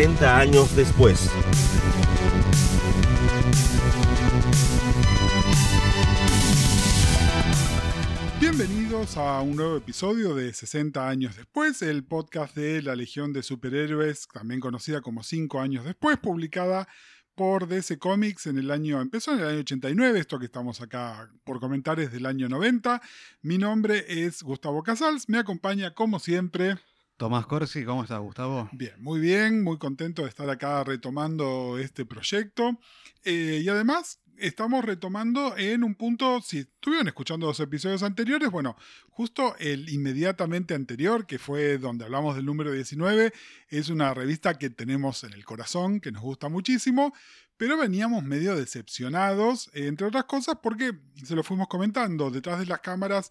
60 años después. Bienvenidos a un nuevo episodio de 60 años después, el podcast de la Legión de Superhéroes, también conocida como 5 años después, publicada por DC Comics en el año, empezó en el año 89, esto que estamos acá por comentar es del año 90. Mi nombre es Gustavo Casals, me acompaña como siempre Tomás Corsi, ¿cómo estás, Gustavo? Bien, muy bien, muy contento de estar acá retomando este proyecto. Eh, y además, estamos retomando en un punto, si estuvieron escuchando los episodios anteriores, bueno, justo el inmediatamente anterior, que fue donde hablamos del número 19, es una revista que tenemos en el corazón, que nos gusta muchísimo, pero veníamos medio decepcionados, entre otras cosas, porque se lo fuimos comentando, detrás de las cámaras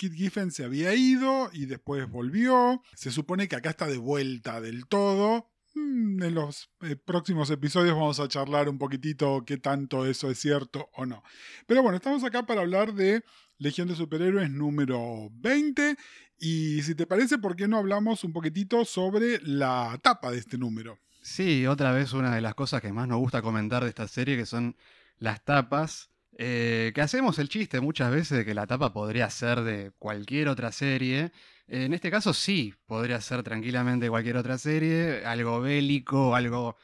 Kit Giffen se había ido y después volvió. Se supone que acá está de vuelta del todo. Mm, en los eh, próximos episodios vamos a charlar un poquitito qué tanto eso es cierto o no. Pero bueno, estamos acá para hablar de Legión de Superhéroes número 20. Y si te parece, ¿por qué no hablamos un poquitito sobre la tapa de este número? Sí, otra vez una de las cosas que más nos gusta comentar de esta serie, que son las tapas. Eh, que hacemos el chiste muchas veces de que la tapa podría ser de cualquier otra serie. En este caso sí, podría ser tranquilamente cualquier otra serie, algo bélico, algo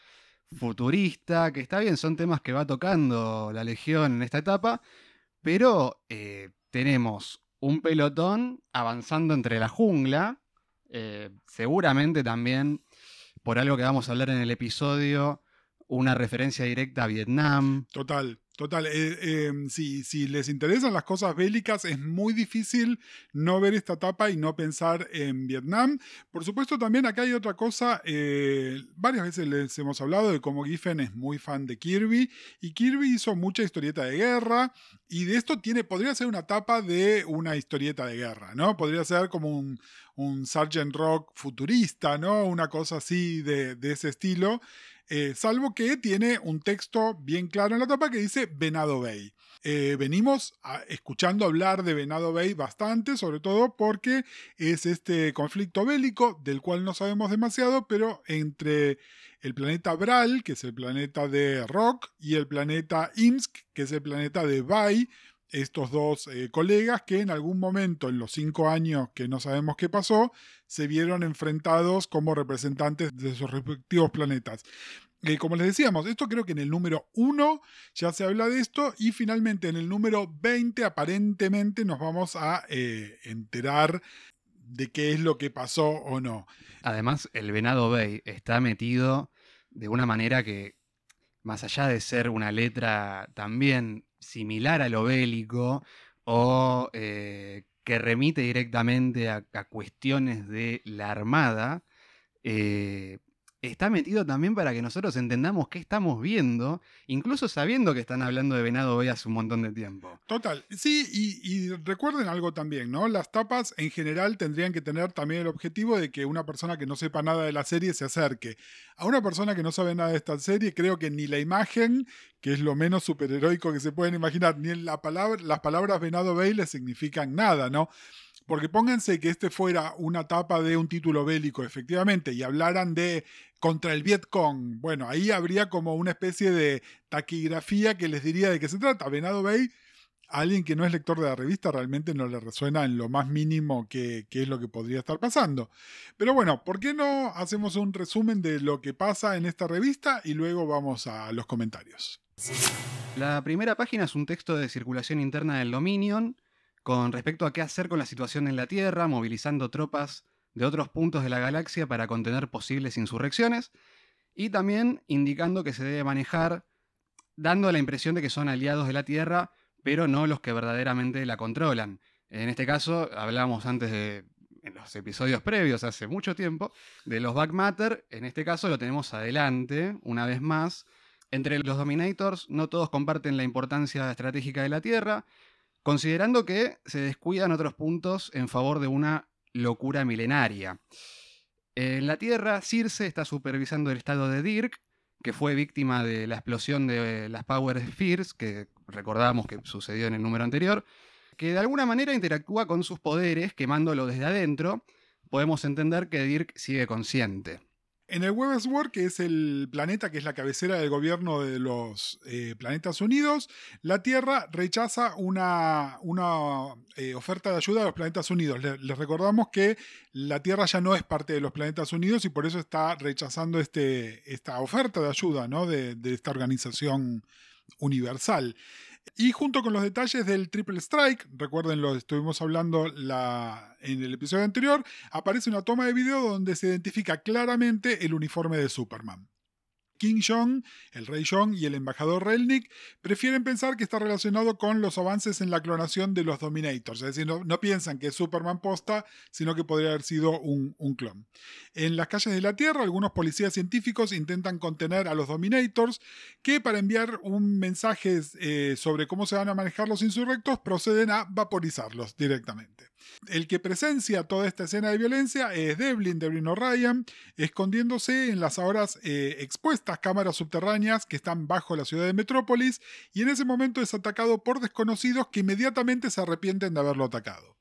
futurista, que está bien, son temas que va tocando la Legión en esta etapa, pero eh, tenemos un pelotón avanzando entre la jungla, eh, seguramente también por algo que vamos a hablar en el episodio, una referencia directa a Vietnam. Total. Total, eh, em, si, les interesan las cosas bélicas, es muy difícil no ver esta etapa y no pensar en Vietnam. Por supuesto, también acá hay otra cosa, eh, varias veces les hemos hablado de cómo Giffen es muy fan de Kirby y Kirby hizo mucha historieta de guerra y de esto tiene, podría ser una etapa de una historieta de guerra, ¿no? Podría ser como un, un. Rock futurista, ¿no? Una cosa así de ese estilo. Eh, salvo que tiene un texto bien claro en la tapa que dice Venado Bay. Eh, venimos escuchando hablar de Venado Bay bastante, sobre todo porque es este conflicto bélico del cual no sabemos demasiado, pero entre el planeta Bral, que es el planeta de Rock, y el planeta Imsk, que es el planeta de Bay, estos dos eh, colegas que en algún momento, en los cinco años que no sabemos qué pasó, se vieron enfrentados como representantes de sus respectivos planetas. Eh, como les decíamos, esto creo que en el número 1 ya se habla de esto y finalmente en el número 20 aparentemente nos vamos a eh, enterar de qué es lo que pasó o no. Además, el Venado Bay está metido de una manera que, más allá de ser una letra también similar a lo bélico o eh, que remite directamente a, cuestiones de la Armada, eh, está metido también para que nosotros entendamos qué estamos viendo, incluso sabiendo que están hablando de Venado Bay hace un montón de tiempo. Total, sí, y, recuerden algo también, ¿no? Las tapas en general tendrían que tener también el objetivo de que una persona que no sepa nada de la serie se acerque. A una persona que no sabe nada de esta serie, creo que ni la imagen, que es lo menos superheroico que se pueden imaginar, ni las palabras Venado Bay le significan nada, ¿no? Porque pónganse que este fuera una tapa de un título bélico, efectivamente, y hablaran de contra el Vietcong. Bueno, ahí habría como una especie de taquigrafía que les diría de qué se trata. Venado Bay, a alguien que no es lector de la revista, realmente no le resuena en lo más mínimo que, es lo que podría estar pasando. Pero bueno, ¿por qué no hacemos un resumen de lo que pasa en esta revista y luego vamos a los comentarios? La primera página es un texto de circulación interna del Dominion con respecto a qué hacer con la situación en la Tierra, movilizando tropas de otros puntos de la galaxia para contener posibles insurrecciones, y también indicando que se debe manejar dando la impresión de que son aliados de la Tierra, pero no los que verdaderamente la controlan. En este caso, hablamos antes de, en los episodios previos, hace mucho tiempo, de los Back Matter, en este caso lo tenemos adelante, una vez más. Entre los Dominators, no todos comparten la importancia estratégica de la Tierra, considerando que se descuidan otros puntos en favor de una locura milenaria. En la Tierra, Circe está supervisando el estado de Dirk, que fue víctima de la explosión de las Power Spheres, que recordamos que sucedió en el número anterior, que de alguna manera interactúa con sus poderes quemándolo desde adentro. Podemos entender que Dirk sigue consciente. En el Websworld, que es el planeta que es la cabecera del gobierno de los eh, Planetas Unidos, la Tierra rechaza una, eh, oferta de ayuda a los Planetas Unidos. les recordamos que la Tierra ya no es parte de los Planetas Unidos y por eso está rechazando este, esta oferta de ayuda de esta organización universal. Y junto con los detalles del Triple Strike, recuerden lo estuvimos hablando en el episodio anterior, aparece una toma de video donde se identifica claramente el uniforme de Superman. King Jong, el rey Jong y el embajador Relnik prefieren pensar que está relacionado con los avances en la clonación de los Dominators, es decir, no, piensan que es Superman posta, sino que podría haber sido un, clon. En las calles de la Tierra, algunos policías científicos intentan contener a los Dominators, que para enviar un mensaje eh, sobre cómo se van a manejar los insurrectos proceden a vaporizarlos directamente. El que presencia toda esta escena de violencia es Devlin, Devlin O'Ryan, escondiéndose en las ahora eh, expuestas cámaras subterráneas que están bajo la ciudad de Metrópolis y en ese momento es atacado por desconocidos que inmediatamente se arrepienten de haberlo atacado.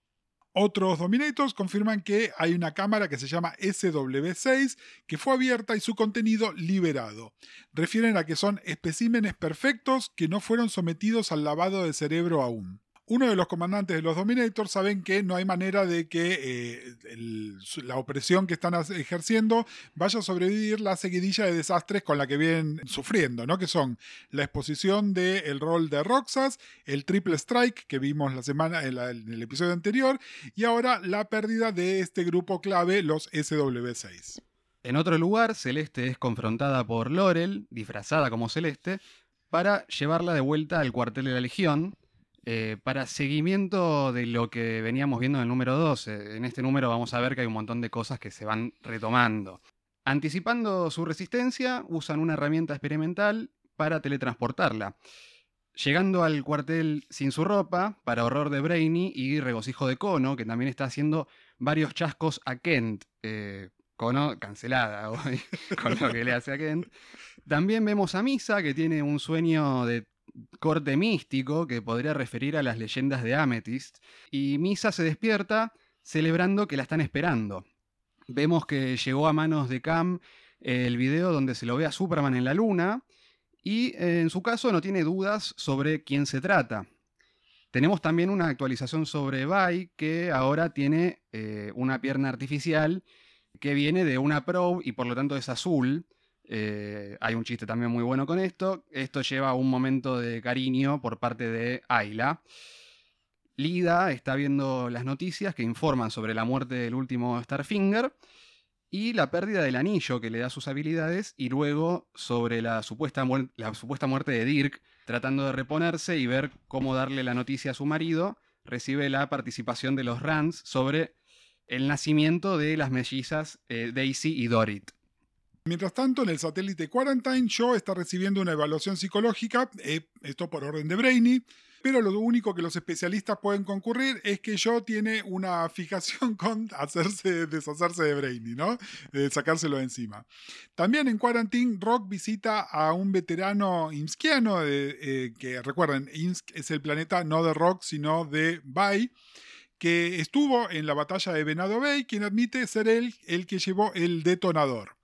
Otros Dominators confirman que hay una cámara que se llama SW6 que fue abierta y su contenido liberado. Refieren a que son especímenes perfectos que no fueron sometidos al lavado de cerebro aún uno de los comandantes de los Dominators saben que no hay manera de que eh, la opresión que están ejerciendo vaya a sobrevivir la seguidilla de desastres con la que vienen sufriendo, ¿no? Que son la exposición del rol de Roxas, el triple strike que vimos la semana en, en el episodio anterior, y ahora la pérdida de este grupo clave, los SW6. En otro lugar, Celeste es confrontada por Laurel, disfrazada como Celeste, para llevarla de vuelta al cuartel de la Legión, eh, para seguimiento de lo que veníamos viendo en el número 12, en este número vamos a ver que hay un montón de cosas que se van retomando. Anticipando su resistencia, usan una herramienta experimental para teletransportarla. Llegando al cuartel sin su ropa, para horror de Brainy y regocijo de Kono, que también está haciendo varios chascos a Kent. Eh, Kono cancelada hoy con lo que le hace a Kent. También vemos a Misa, que tiene un sueño de corte místico que podría referir a las leyendas de Amethyst, y Misa se despierta celebrando que la están esperando. Vemos que llegó a manos de Cam el video donde se lo ve a Superman en la luna, y en su caso no tiene dudas sobre quién se trata. Tenemos también una actualización sobre Bai, que ahora tiene eh, una pierna artificial que viene de una probe y por lo tanto es azul. Eh, hay un chiste también muy bueno con esto. Esto lleva un momento de cariño por parte de Ayla. Lida está viendo las noticias que informan sobre la muerte del último Starfinger y la pérdida del anillo que le da sus habilidades y luego sobre la supuesta, la supuesta muerte de Dirk, tratando de reponerse y ver cómo darle la noticia a su marido, recibe la participación de los Rands sobre el nacimiento de las mellizas eh, Daisy y Dorit. Mientras tanto, en el satélite Quarantine, Joe está recibiendo una evaluación psicológica, eh, esto por orden de Brainy, pero lo único que los especialistas pueden concurrir es que Joe tiene una fijación con hacerse, deshacerse de Brainy, ¿no? Sacárselo de encima. También en Quarantine, Rock visita a un veterano imskiano, eh, que recuerden, Imsk es el planeta no de Rock, sino de Bai que estuvo en la batalla de Venado Bay, quien admite ser él el que llevó el detonador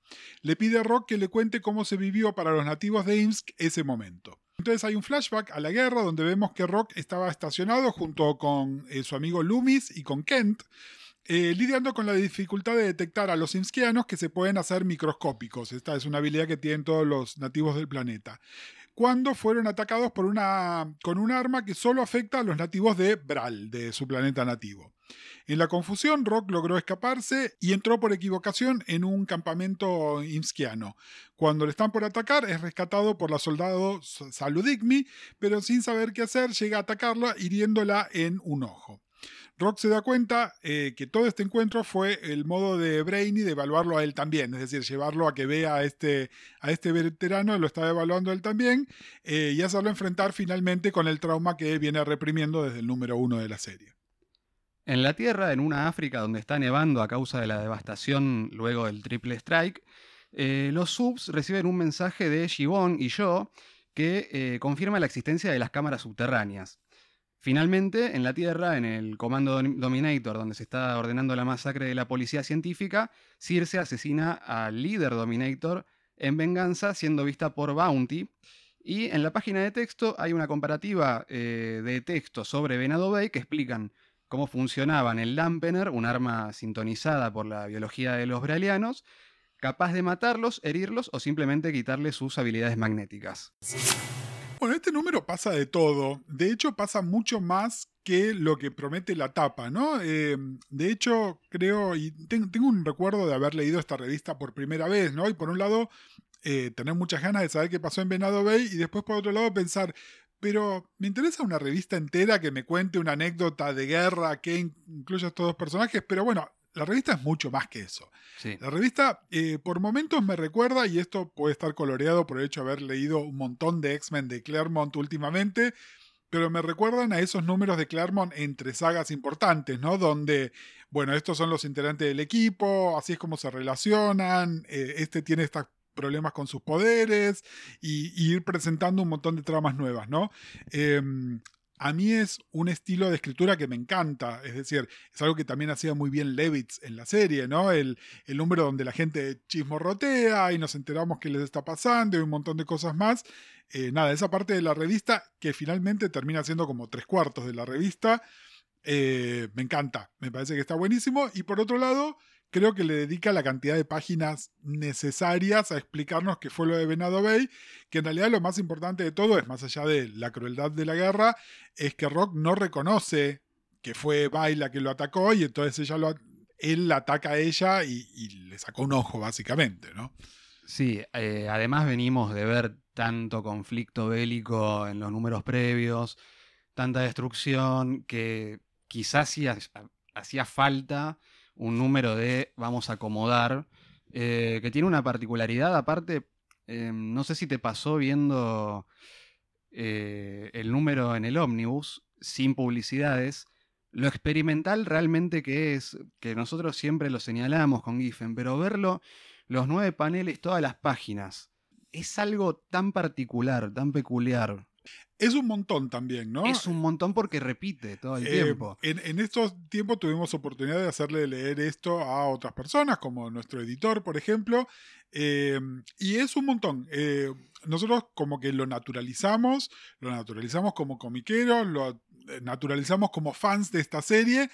le pide a Rock que le cuente cómo se vivió para los nativos de Imsk ese momento. Entonces hay un flashback a la guerra donde vemos que Rock estaba estacionado junto con eh, su amigo Loomis y con Kent, eh, lidiando con la dificultad de detectar a los imskianos que se pueden hacer microscópicos. Esta es una habilidad que tienen todos los nativos del planeta. Cuando fueron atacados por una, con un arma que solo afecta a los nativos de Bral, de su planeta nativo. En la confusión, Rock logró escaparse y entró por equivocación en un campamento imskiano. Cuando le están por atacar, es rescatado por la soldado Saludigmi, pero sin saber qué hacer, llega a atacarla hiriéndola en un ojo. Rock se da cuenta eh, que todo este encuentro fue el modo de Brainy de evaluarlo a él también, es decir, llevarlo a que vea a este, a este veterano, lo estaba evaluando él también, eh, y hacerlo enfrentar finalmente con el trauma que viene reprimiendo desde el número uno de la serie. En la Tierra, en una África donde está nevando a causa de la devastación luego del triple strike, eh, los subs reciben un mensaje de Shibon y yo que confirma la existencia de las cámaras subterráneas. Finalmente, en la Tierra, en el comando Dominator, donde se está ordenando la masacre de la policía científica, Circe asesina al líder Dominator en venganza, siendo vista por Bounty. Y en la página de texto hay una comparativa eh, de texto sobre Venado Bay que explican cómo funcionaban el Lampener, un arma sintonizada por la biología de los bralianos, capaz de matarlos, herirlos o simplemente quitarles sus habilidades magnéticas. Bueno, este número pasa de todo. De hecho, pasa mucho más que lo que promete la tapa, ¿no? Eh, de hecho, creo, y tengo un recuerdo de haber leído esta revista por primera vez, ¿no? Y por un lado, eh, tener muchas ganas de saber qué pasó en Venado Bay, y después por otro lado pensar, pero me interesa una revista entera que me cuente una anécdota de guerra que incluya estos dos personajes, pero bueno, la revista es mucho más que eso. La revista eh, por momentos me recuerda, y esto puede estar coloreado por el hecho de haber leído un montón de X-Men de Claremont últimamente, pero me recuerdan a esos números de Claremont entre sagas importantes, ¿no? Donde, bueno, estos son los integrantes del equipo, así es como se relacionan, eh, este tiene estos problemas con sus poderes, y, ir presentando un montón de tramas nuevas, ¿no? Em, a mí es un estilo de escritura que me encanta. Es decir, es algo que también hacía muy bien Levitz en la serie, ¿no? El, número donde la gente chismorrotea y nos enteramos qué les está pasando y un montón de cosas más. Eh, nada, esa parte de la revista que finalmente termina siendo como tres cuartos de la revista. Eh, me encanta, me parece que está buenísimo. Y por otro lado, creo que le dedica la cantidad de páginas necesarias a explicarnos qué fue lo de Venado Bay, que en realidad lo más importante de todo es, más allá de la crueldad de la guerra, es que Rock no reconoce que fue Bay que lo atacó y entonces ella lo, él la ataca a ella y, le sacó un ojo, básicamente, ¿no? Sí, eh, además venimos de ver tanto conflicto bélico en los números previos, tanta destrucción, que quizás hacía falta un número de vamos a acomodar, eh, que tiene una particularidad aparte, em, no sé si te pasó viendo eh, el número en el ómnibus, sin publicidades, lo experimental realmente que es, que nosotros siempre lo señalamos con Giffen, pero verlo, los nueve paneles, todas las páginas, es algo tan particular, tan peculiar. Es un montón también, ¿no? Es un montón porque repite todo el eh, tiempo. En, estos tiempos tuvimos oportunidad de hacerle leer esto a otras personas, como nuestro editor, por ejemplo. Eh, y es un montón. Eh, nosotros como que lo naturalizamos, lo naturalizamos como comiqueros, lo naturalizamos como fans de esta serie,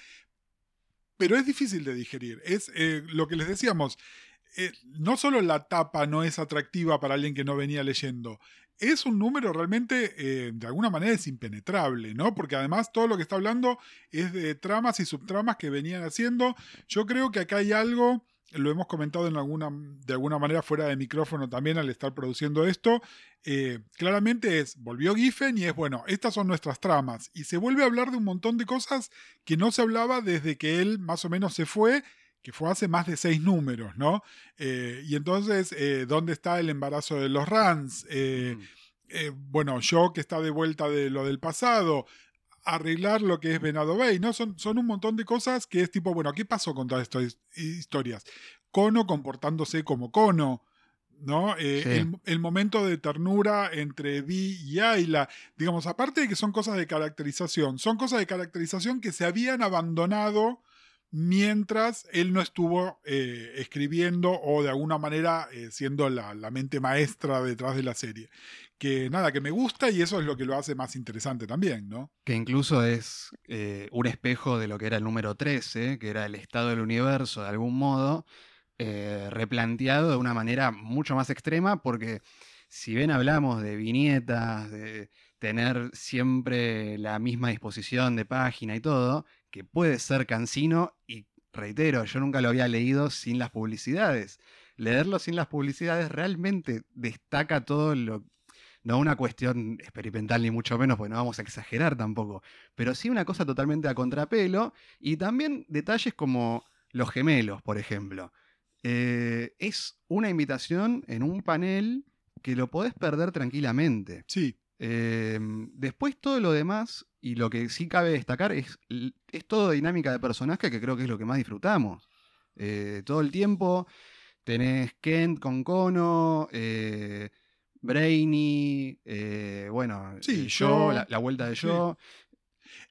pero es difícil de digerir. Es lo que les decíamos. no solo la tapa no es atractiva para alguien que no venía leyendo, es un número realmente, eh, de alguna manera, es impenetrable, ¿no? Porque además todo lo que está hablando es de tramas y subtramas que venían haciendo. Yo creo que acá hay algo, lo hemos comentado en alguna, de alguna manera fuera de micrófono también al estar produciendo esto. Eh, claramente es, volvió Giffen y es, bueno, estas son nuestras tramas. Y se vuelve a hablar de un montón de cosas que no se hablaba desde que él más o menos se fue que fue hace más de seis números, ¿no? Eh, y entonces, eh, ¿dónde está el embarazo de los Rans? Eh, mm. bueno, yo que está de vuelta de lo del pasado, arreglar lo que es Venado Bay, ¿no? Son, son un montón de cosas que es tipo, bueno, ¿qué pasó con todas estas historias? Cono comportándose como Cono. ¿no? el, el, momento de ternura entre Vi y Ayla, digamos, aparte de que son cosas de caracterización, son cosas de caracterización que se habían abandonado mientras él no estuvo eh, escribiendo o de alguna manera eh, siendo la, mente maestra detrás de la serie. Que nada, que me gusta y eso es lo que lo hace más interesante también, ¿no? Que incluso es eh, un espejo de lo que era el número 13, que era el estado del universo de algún modo, replanteado de una manera mucho más extrema, porque si bien hablamos de viñetas, de tener siempre la misma disposición de página y todo, que puede ser cansino y reitero, yo nunca lo había leído sin las publicidades. Leerlo sin las publicidades realmente destaca todo lo... No una cuestión experimental ni mucho menos, porque no vamos a exagerar tampoco, pero sí una cosa totalmente a contrapelo y también detalles como los gemelos, por ejemplo. Eh, es una invitación en un panel que lo podés perder tranquilamente. Sí. Em, después todo lo demás, y lo que sí cabe destacar, es, es todo dinámica de personaje que creo que es lo que más disfrutamos. Eh, todo el tiempo tenés Kent con Kono, eh, Brainy, eh, bueno, yo, la, vuelta de yo.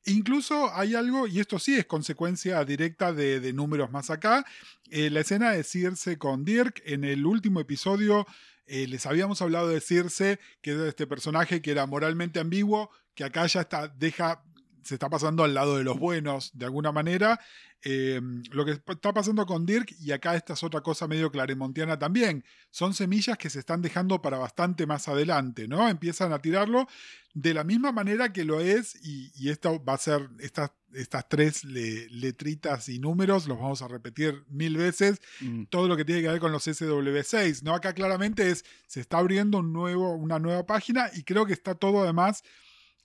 Incluso hay algo, y esto sí es consecuencia directa de, números más acá, la escena de Circe con Dirk en el último episodio. Eh, les habíamos hablado de Circe, que es este personaje que era moralmente ambiguo, que acá ya está, deja, se está pasando al lado de los buenos de alguna manera. Eh, lo que está pasando con Dirk, y acá esta es otra cosa medio claremontiana también, son semillas que se están dejando para bastante más adelante, ¿no? Empiezan a tirarlo de la misma manera que lo es, y, esto va a ser, estas, estas tres letritas y números, los vamos a repetir mil veces, mm. todo lo que tiene que ver con los SW6, ¿no? Acá claramente es, se está abriendo un nuevo, una nueva página y creo que está todo además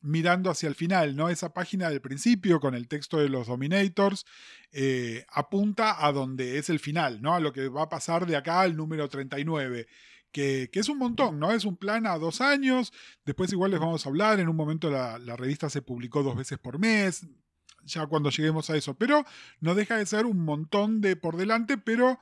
mirando hacia el final, ¿no? Esa página del principio con el texto de los Dominators eh, apunta a donde es el final, ¿no? A lo que va a pasar de acá al número 39. Que, que, es un montón, ¿no? Es un plan a dos años, después igual les vamos a hablar, en un momento la, la revista se publicó dos veces por mes, ya cuando lleguemos a eso, pero no deja de ser un montón de por delante, pero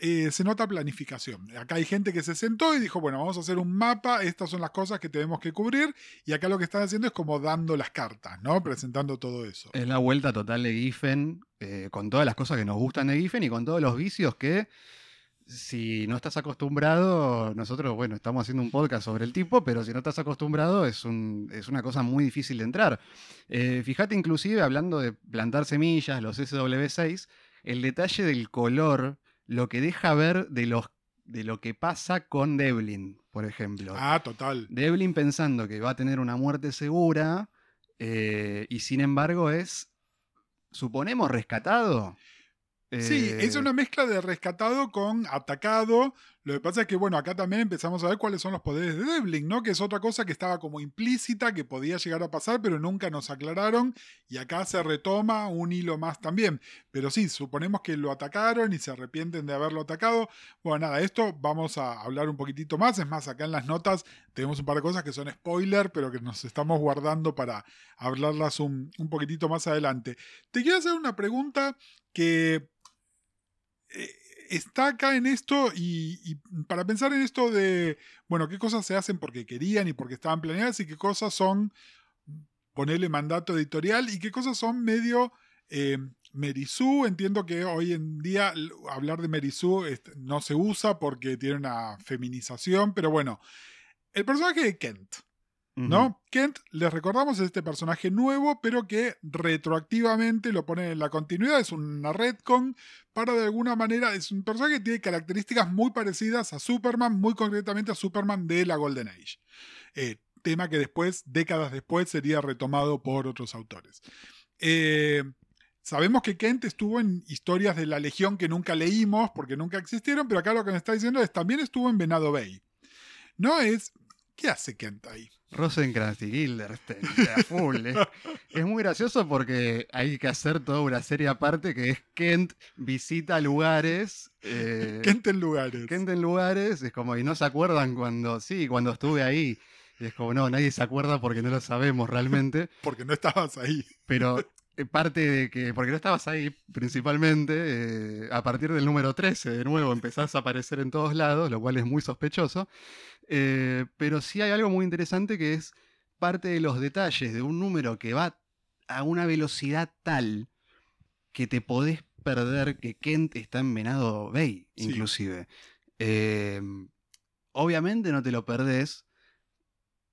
eh, se nota planificación. Acá hay gente que se sentó y dijo, bueno, vamos a hacer un mapa, estas son las cosas que tenemos que cubrir, y acá lo que están haciendo es como dando las cartas, ¿no? Presentando todo eso. Es la vuelta total de Giffen, eh, con todas las cosas que nos gustan de Giffen y con todos los vicios que si no estás acostumbrado, nosotros, bueno, estamos haciendo un podcast sobre el tipo, pero si no estás acostumbrado es, un, es una cosa muy difícil de entrar. Eh, fíjate inclusive, hablando de plantar semillas, los SW6, el detalle del color lo que deja ver de, los, de lo que pasa con Devlin, por ejemplo. Ah, total. Devlin pensando que va a tener una muerte segura eh, y sin embargo es, suponemos, rescatado. Sí, es eh, una mezcla de rescatado con atacado, lo que pasa es que, bueno, acá también empezamos a ver cuáles son los poderes de Devlin, ¿no? Que es otra cosa que estaba como implícita, que podía llegar a pasar, pero nunca nos aclararon. Y acá se retoma un hilo más también. Pero sí, suponemos que lo atacaron y se arrepienten de haberlo atacado. Bueno, nada, esto vamos a hablar un poquitito más. Es más, acá en las notas tenemos un par de cosas que son spoiler, pero que nos estamos guardando para hablarlas un, un poquitito más adelante. Te quiero hacer una pregunta que... Está acá en esto y, para pensar en esto de, bueno, qué cosas se hacen porque querían y porque estaban planeadas y qué cosas son ponerle mandato editorial y qué cosas son medio eh. Entiendo que hoy en día hablar de Merizú no se usa porque tiene una feminización, pero bueno, el personaje de Kent. ¿No? Kent, les recordamos, es este personaje nuevo, pero que retroactivamente lo pone en la continuidad. Es una retcon para de alguna manera. Es un personaje que tiene características muy parecidas a Superman, muy concretamente a Superman de la Golden Age. Eh, tema que después, décadas después, sería retomado por otros autores. Eh, sabemos que Kent estuvo en historias de la Legión que nunca leímos porque nunca existieron, pero acá lo que me está diciendo es también estuvo en Venado Bay. No es. ¿Qué hace Kent ahí? Rosenkrantz y Gilderstein, full. es, muy gracioso porque hay que hacer toda una serie aparte que es Kent visita lugares. Eh, Kent en lugares. Kent en lugares, es como, y no se acuerdan cuando, sí, cuando estuve ahí. Y es como, no, nadie se acuerda porque no lo sabemos realmente. porque no estabas ahí. Pero eh, parte de que, porque no estabas ahí principalmente, eh, a partir del número 13 de nuevo empezás a aparecer en todos lados, lo cual es muy sospechoso. Eh, pero sí hay algo muy interesante que es parte de los detalles de un número que va a una velocidad tal que te podés perder que Kent está en Venado Bay, inclusive. Em, obviamente no te lo perdés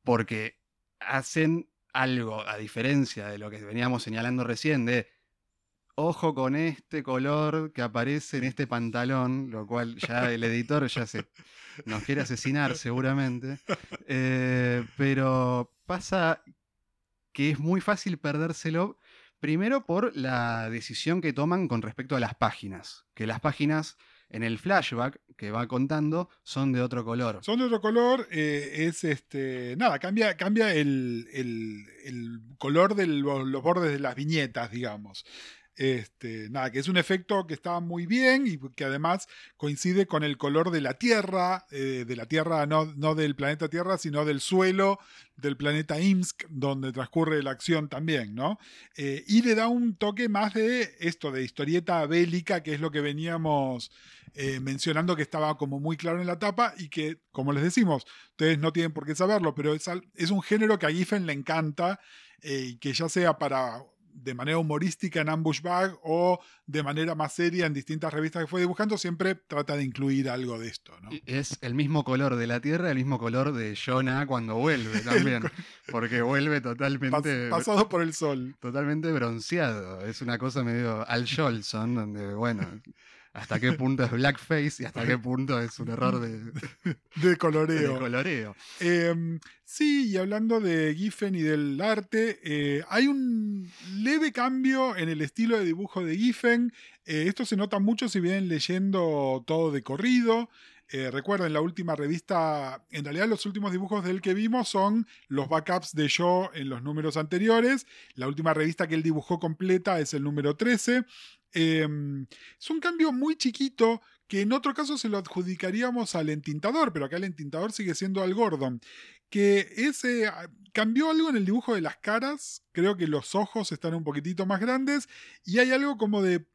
porque hacen algo, a diferencia de lo que veníamos señalando recién, de ojo con este color que aparece en este pantalón, lo cual ya el editor ya se nos quiere asesinar seguramente. Eh, pero pasa que es muy fácil perdérselo, primero por la decisión que toman con respecto a las páginas, que las páginas en el flashback que va contando son de otro color. Son de otro color, eh, es este. Nada, cambia, cambia el, el color de los bordes de las viñetas, digamos. Este, nada, que es un efecto que está muy bien y que además coincide con el color de la Tierra, eh, de la Tierra, no, no, del planeta Tierra, sino del suelo del planeta Imsk, donde transcurre la acción también, ¿no? Eh, y le da un toque más de esto, de historieta bélica, que es lo que veníamos eh, mencionando que estaba como muy claro en la tapa y que, como les decimos, ustedes no tienen por qué saberlo, pero es, es un género que a Giffen le encanta eh, que ya sea para de manera humorística en Ambush Bag o de manera más seria en distintas revistas que fue dibujando, siempre trata de incluir algo de esto. ¿no? Es el mismo color de la Tierra, el mismo color de Jonah cuando vuelve también, porque vuelve totalmente... pasado por el sol. Totalmente bronceado, es una cosa medio Al Jolson, donde, bueno, hasta qué punto es blackface y hasta qué punto es un error de, de coloreo. coloreo. Em, sí, y hablando de Giffen y del arte, eh, hay un leve cambio en el estilo de dibujo de Giffen. Eh, esto se nota mucho si vienen leyendo todo de corrido. Eh, recuerden, la última revista, en realidad los últimos dibujos del que vimos son los backups de Joe en los números anteriores. La última revista que él dibujó completa es el número 13. Em, es un cambio muy chiquito que en otro caso se lo adjudicaríamos al entintador, pero acá el entintador sigue siendo Al Gordon. Que ese ah, cambió algo en el dibujo de las caras, creo que los ojos están un poquitito más grandes y hay algo como de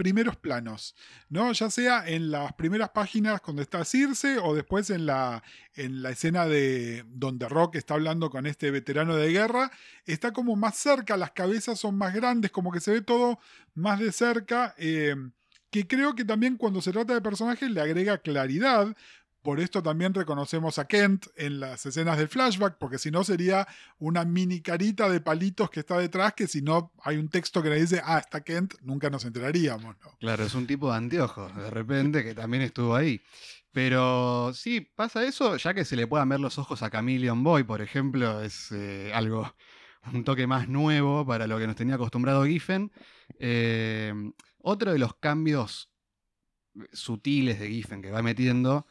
primeros planos, ¿no? Ya sea en las primeras páginas cuando está Circe o después en la, en la escena de donde Rock está hablando con este veterano de guerra, está como más cerca, las cabezas son más grandes, como que se ve todo más de cerca. Eh, que creo que también cuando se trata de personajes le agrega claridad, por esto también reconocemos a Kent en las escenas del flashback, porque si no sería una mini carita de palitos que está detrás, que si no hay un texto que le dice, ah, está Kent, nunca nos enteraríamos. Claro, es un tipo de anteojos, de repente, que también estuvo ahí. Pero sí, pasa eso, ya que se le puedan ver los ojos a Chameleon Boy, por ejemplo, es eh, algo, un toque más nuevo para lo que nos tenía acostumbrado Giffen. Eh, otro de los cambios sutiles de Giffen que va metiendo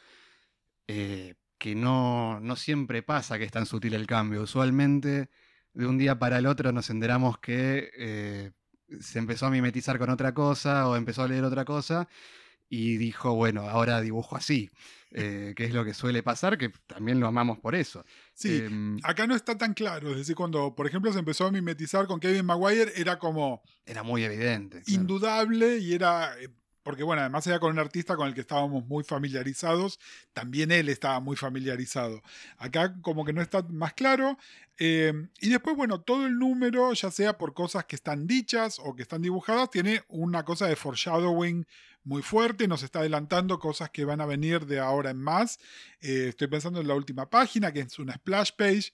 eh, que no, no, siempre pasa que es tan sutil el cambio. Usualmente, de un día para el otro nos enteramos que eh, se empezó a mimetizar con otra cosa o empezó a leer otra cosa y dijo, bueno, ahora dibujo así, eh, que es lo que suele pasar, que también lo amamos por eso. Sí, em, acá no está tan claro, es decir, cuando, por ejemplo, se empezó a mimetizar con Kevin Maguire, era como... Era muy evidente. Indudable y era porque bueno, además era con un artista con el que estábamos muy familiarizados, también él estaba muy familiarizado. Acá como que no está más claro. Eh, y después, bueno, todo el número, ya sea por cosas que están dichas o que están dibujadas, tiene una cosa de foreshadowing muy fuerte, nos está adelantando cosas que van a venir de ahora en más. Eh, estoy pensando en la última página, que es una splash page,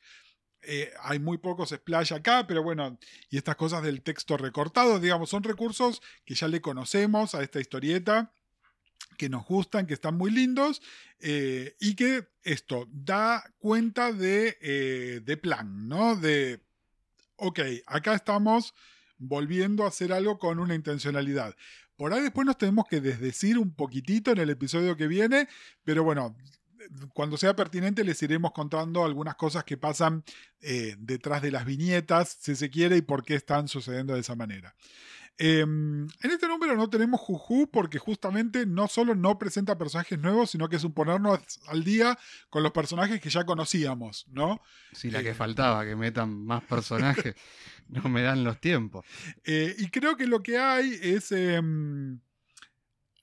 eh, hay muy pocos splash acá, pero bueno, y estas cosas del texto recortado, digamos, son recursos que ya le conocemos a esta historieta, que nos gustan, que están muy lindos, eh, y que esto da cuenta de, eh, de plan, ¿no? De, ok, acá estamos volviendo a hacer algo con una intencionalidad. Por ahí después nos tenemos que desdecir un poquitito en el episodio que viene, pero bueno, cuando sea pertinente les iremos contando algunas cosas que pasan eh, detrás de las viñetas, si se quiere, y por qué están sucediendo de esa manera. Em, en este número no tenemos Juju porque justamente no solo no presenta personajes nuevos, sino que es un ponernos al día con los personajes que ya conocíamos, ¿no? Sí, la que eh, faltaba, que metan más personajes, no me dan los tiempos. Eh, y creo que lo que hay es...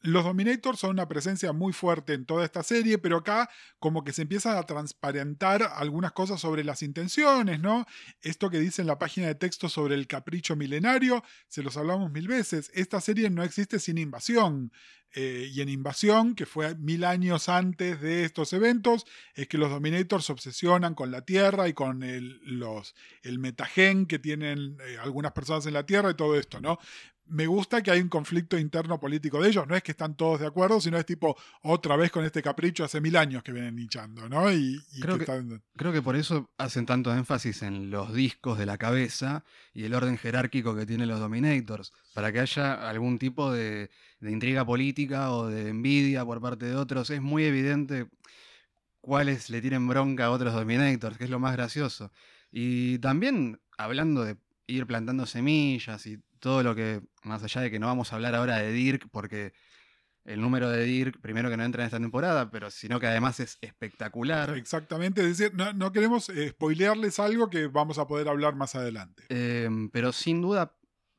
Los Dominators son una presencia muy fuerte en toda esta serie, pero acá como que se empiezan a transparentar algunas cosas sobre las intenciones, ¿no? Esto que dice en la página de texto sobre el capricho milenario, se los hablamos mil veces, esta serie no existe sin invasión. Eh, y en Invasión, que fue mil años antes de estos eventos, es que los Dominators se obsesionan con la Tierra y con el, los, el metagen que tienen eh, algunas personas en la Tierra y todo esto, ¿no? Me gusta que hay un conflicto interno político de ellos. No es que están todos de acuerdo, sino es tipo otra vez con este capricho hace mil años que vienen hinchando, ¿no? Y, creo, que, creo, que, por eso hacen tanto énfasis en los discos de la cabeza y el orden jerárquico que tienen los Dominators, para que haya algún tipo de, de intriga política o de envidia por parte de otros. Es muy evidente cuáles le tienen bronca a otros Dominators, que es lo más gracioso. Y también hablando de ir plantando semillas y todo lo que, más allá de que no vamos a hablar ahora de Dirk, porque el número de Dirk, primero que no entra en esta temporada, pero sino que además es espectacular. Exactamente, es decir, no, queremos eh, spoilearles algo que vamos a poder hablar más adelante. Em, pero sin duda,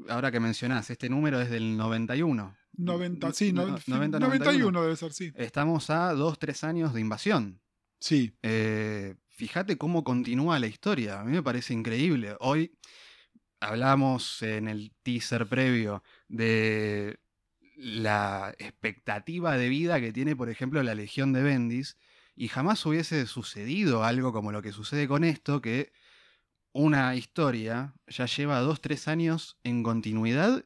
ahora que mencionás, este número es del 91. 90, sí, 91 debe ser, sí. Estamos a dos, tres años de invasión. Sí. Eh, fíjate cómo continúa la historia, a mí me parece increíble. Hoy hablamos en el teaser previo de la expectativa de vida que tiene, por ejemplo, la Legión de Bendis, y jamás hubiese sucedido algo como lo que sucede con esto, que una historia ya lleva dos, tres años en continuidad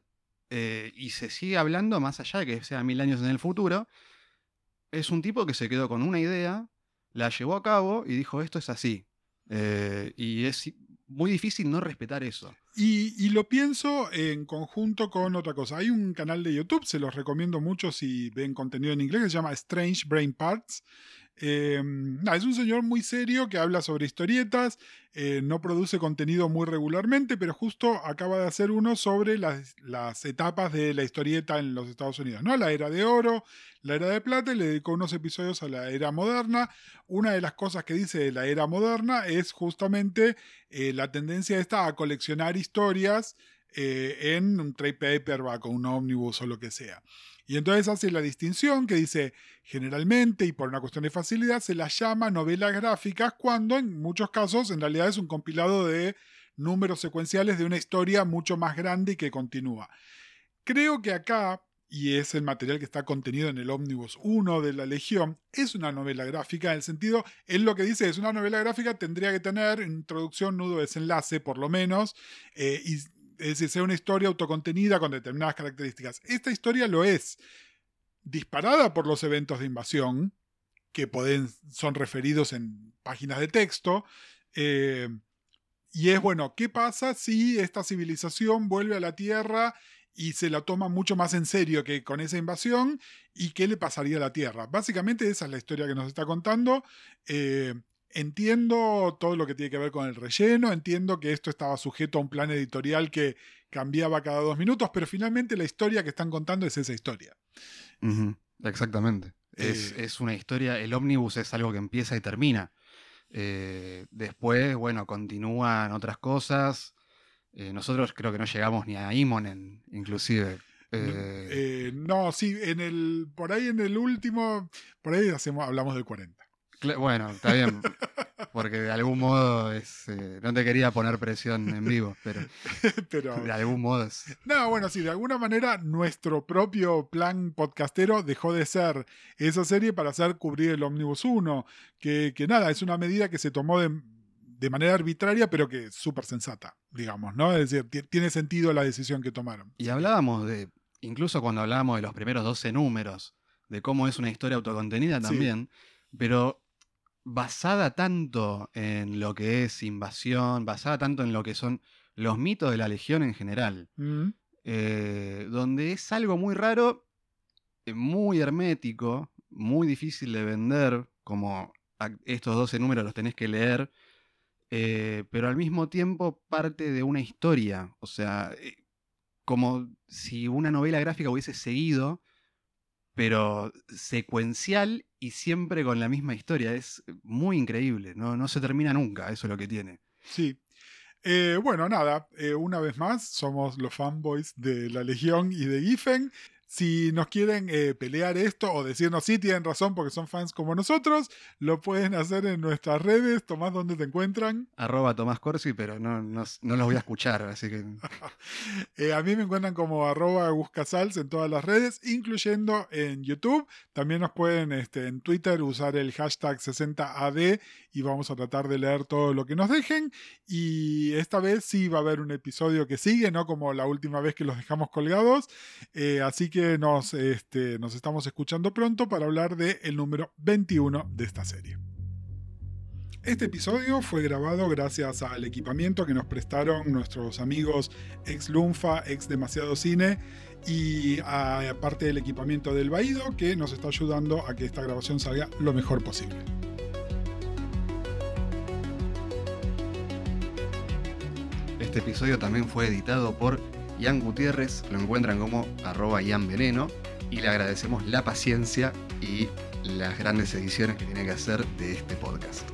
eh, y se sigue hablando más allá de que sea mil años en el futuro. Es un tipo que se quedó con una idea, la llevó a cabo y dijo esto es así. Eh, y es muy difícil no respetar eso. Y, lo pienso en conjunto con otra cosa. Hay un canal de YouTube, se los recomiendo mucho si ven contenido en inglés, que se llama Strange Brain Parts. Eh, es un señor muy serio que habla sobre historietas, eh, no produce contenido muy regularmente, pero justo acaba de hacer uno sobre las, etapas de la historieta en los Estados Unidos, ¿no? La era de oro, la era de plata, y le dedicó unos episodios a la era moderna. Una de las cosas que dice de la era moderna es justamente eh, la tendencia esta a coleccionar historias en un trade paperback o un omnibus o lo que sea. Y entonces hace la distinción que dice, generalmente y por una cuestión de facilidad, se las llama novelas gráficas cuando en muchos casos en realidad es un compilado de números secuenciales de una historia mucho más grande y que continúa. Creo que acá, y es el material que está contenido en el Omnibus 1 de la Legión, es una novela gráfica, en el sentido, él lo que dice es una novela gráfica tendría que tener introducción, nudo, desenlace, por lo menos, eh, y es decir, sea una historia autocontenida con determinadas características. Esta historia lo es, disparada por los eventos de invasión, que pueden, son referidos en páginas de texto, eh, y es bueno, ¿qué pasa si esta civilización vuelve a la Tierra y se la toma mucho más en serio que con esa invasión? ¿Y qué le pasaría a la Tierra? Básicamente esa es la historia que nos está contando. Eh, Entiendo todo lo que tiene que ver con el relleno, entiendo que esto estaba sujeto a un plan editorial que cambiaba cada dos minutos, pero finalmente la historia que están contando es esa historia. Exactamente. Eh, es, una historia, el ómnibus es algo que empieza y termina. Eh, después, bueno, continúan otras cosas. Eh, nosotros creo que no llegamos ni a Imonen, inclusive. no, sí, en el, por ahí en el último, por ahí hacemos, hablamos del 40. Bueno, está bien. Porque de algún modo es. Eh, no te quería poner presión en vivo, pero. pero de algún modo es. No, bueno, sí, de alguna manera nuestro propio plan podcastero dejó de ser esa serie para hacer cubrir el Omnibus 1. Que, que nada, es una medida que se tomó de, de manera arbitraria, pero que es súper sensata, digamos, ¿no? Es decir, tiene sentido la decisión que tomaron. Y hablábamos de. Incluso cuando hablábamos de los primeros 12 números, de cómo es una historia autocontenida también. Pero basada tanto en lo que es invasión, basada tanto en lo que son los mitos de la Legión en general, mm. eh, donde es algo muy raro, eh, muy hermético, muy difícil de vender, como estos 12 números los tenés que leer, eh, pero al mismo tiempo parte de una historia, o sea, como si una novela gráfica hubiese seguido pero secuencial y siempre con la misma historia. Es muy increíble, no, no se termina nunca, eso es lo que tiene. Sí. Eh, bueno, nada, eh, una vez más, somos los fanboys de la Legión y de Giffen. Si nos quieren eh, pelear esto o decirnos si tienen razón porque son fans como nosotros, lo pueden hacer en nuestras redes. Tomás, ¿dónde te encuentran? Arroba Tomás Corsi, pero no, no, los voy a escuchar, así que... Eh, a mí me encuentran como arroba Buscasals en todas las redes, incluyendo en YouTube. También nos pueden este, en Twitter usar el hashtag 60AD y vamos a tratar de leer todo lo que nos dejen. Y esta vez sí va a haber un episodio que sigue, no como la última vez que los dejamos colgados. Eh, así que nos, este, nos estamos escuchando pronto para hablar del el número 21 de esta serie. Este episodio fue grabado gracias al equipamiento que nos prestaron nuestros amigos ex Lunfa, ex Demasiado Cine y aparte del equipamiento del Baído que nos está ayudando a que esta grabación salga lo mejor posible. Este episodio también fue editado por Ian Gutiérrez, lo encuentran como arroba Ian y le agradecemos la paciencia y las grandes ediciones que tiene que hacer de este podcast.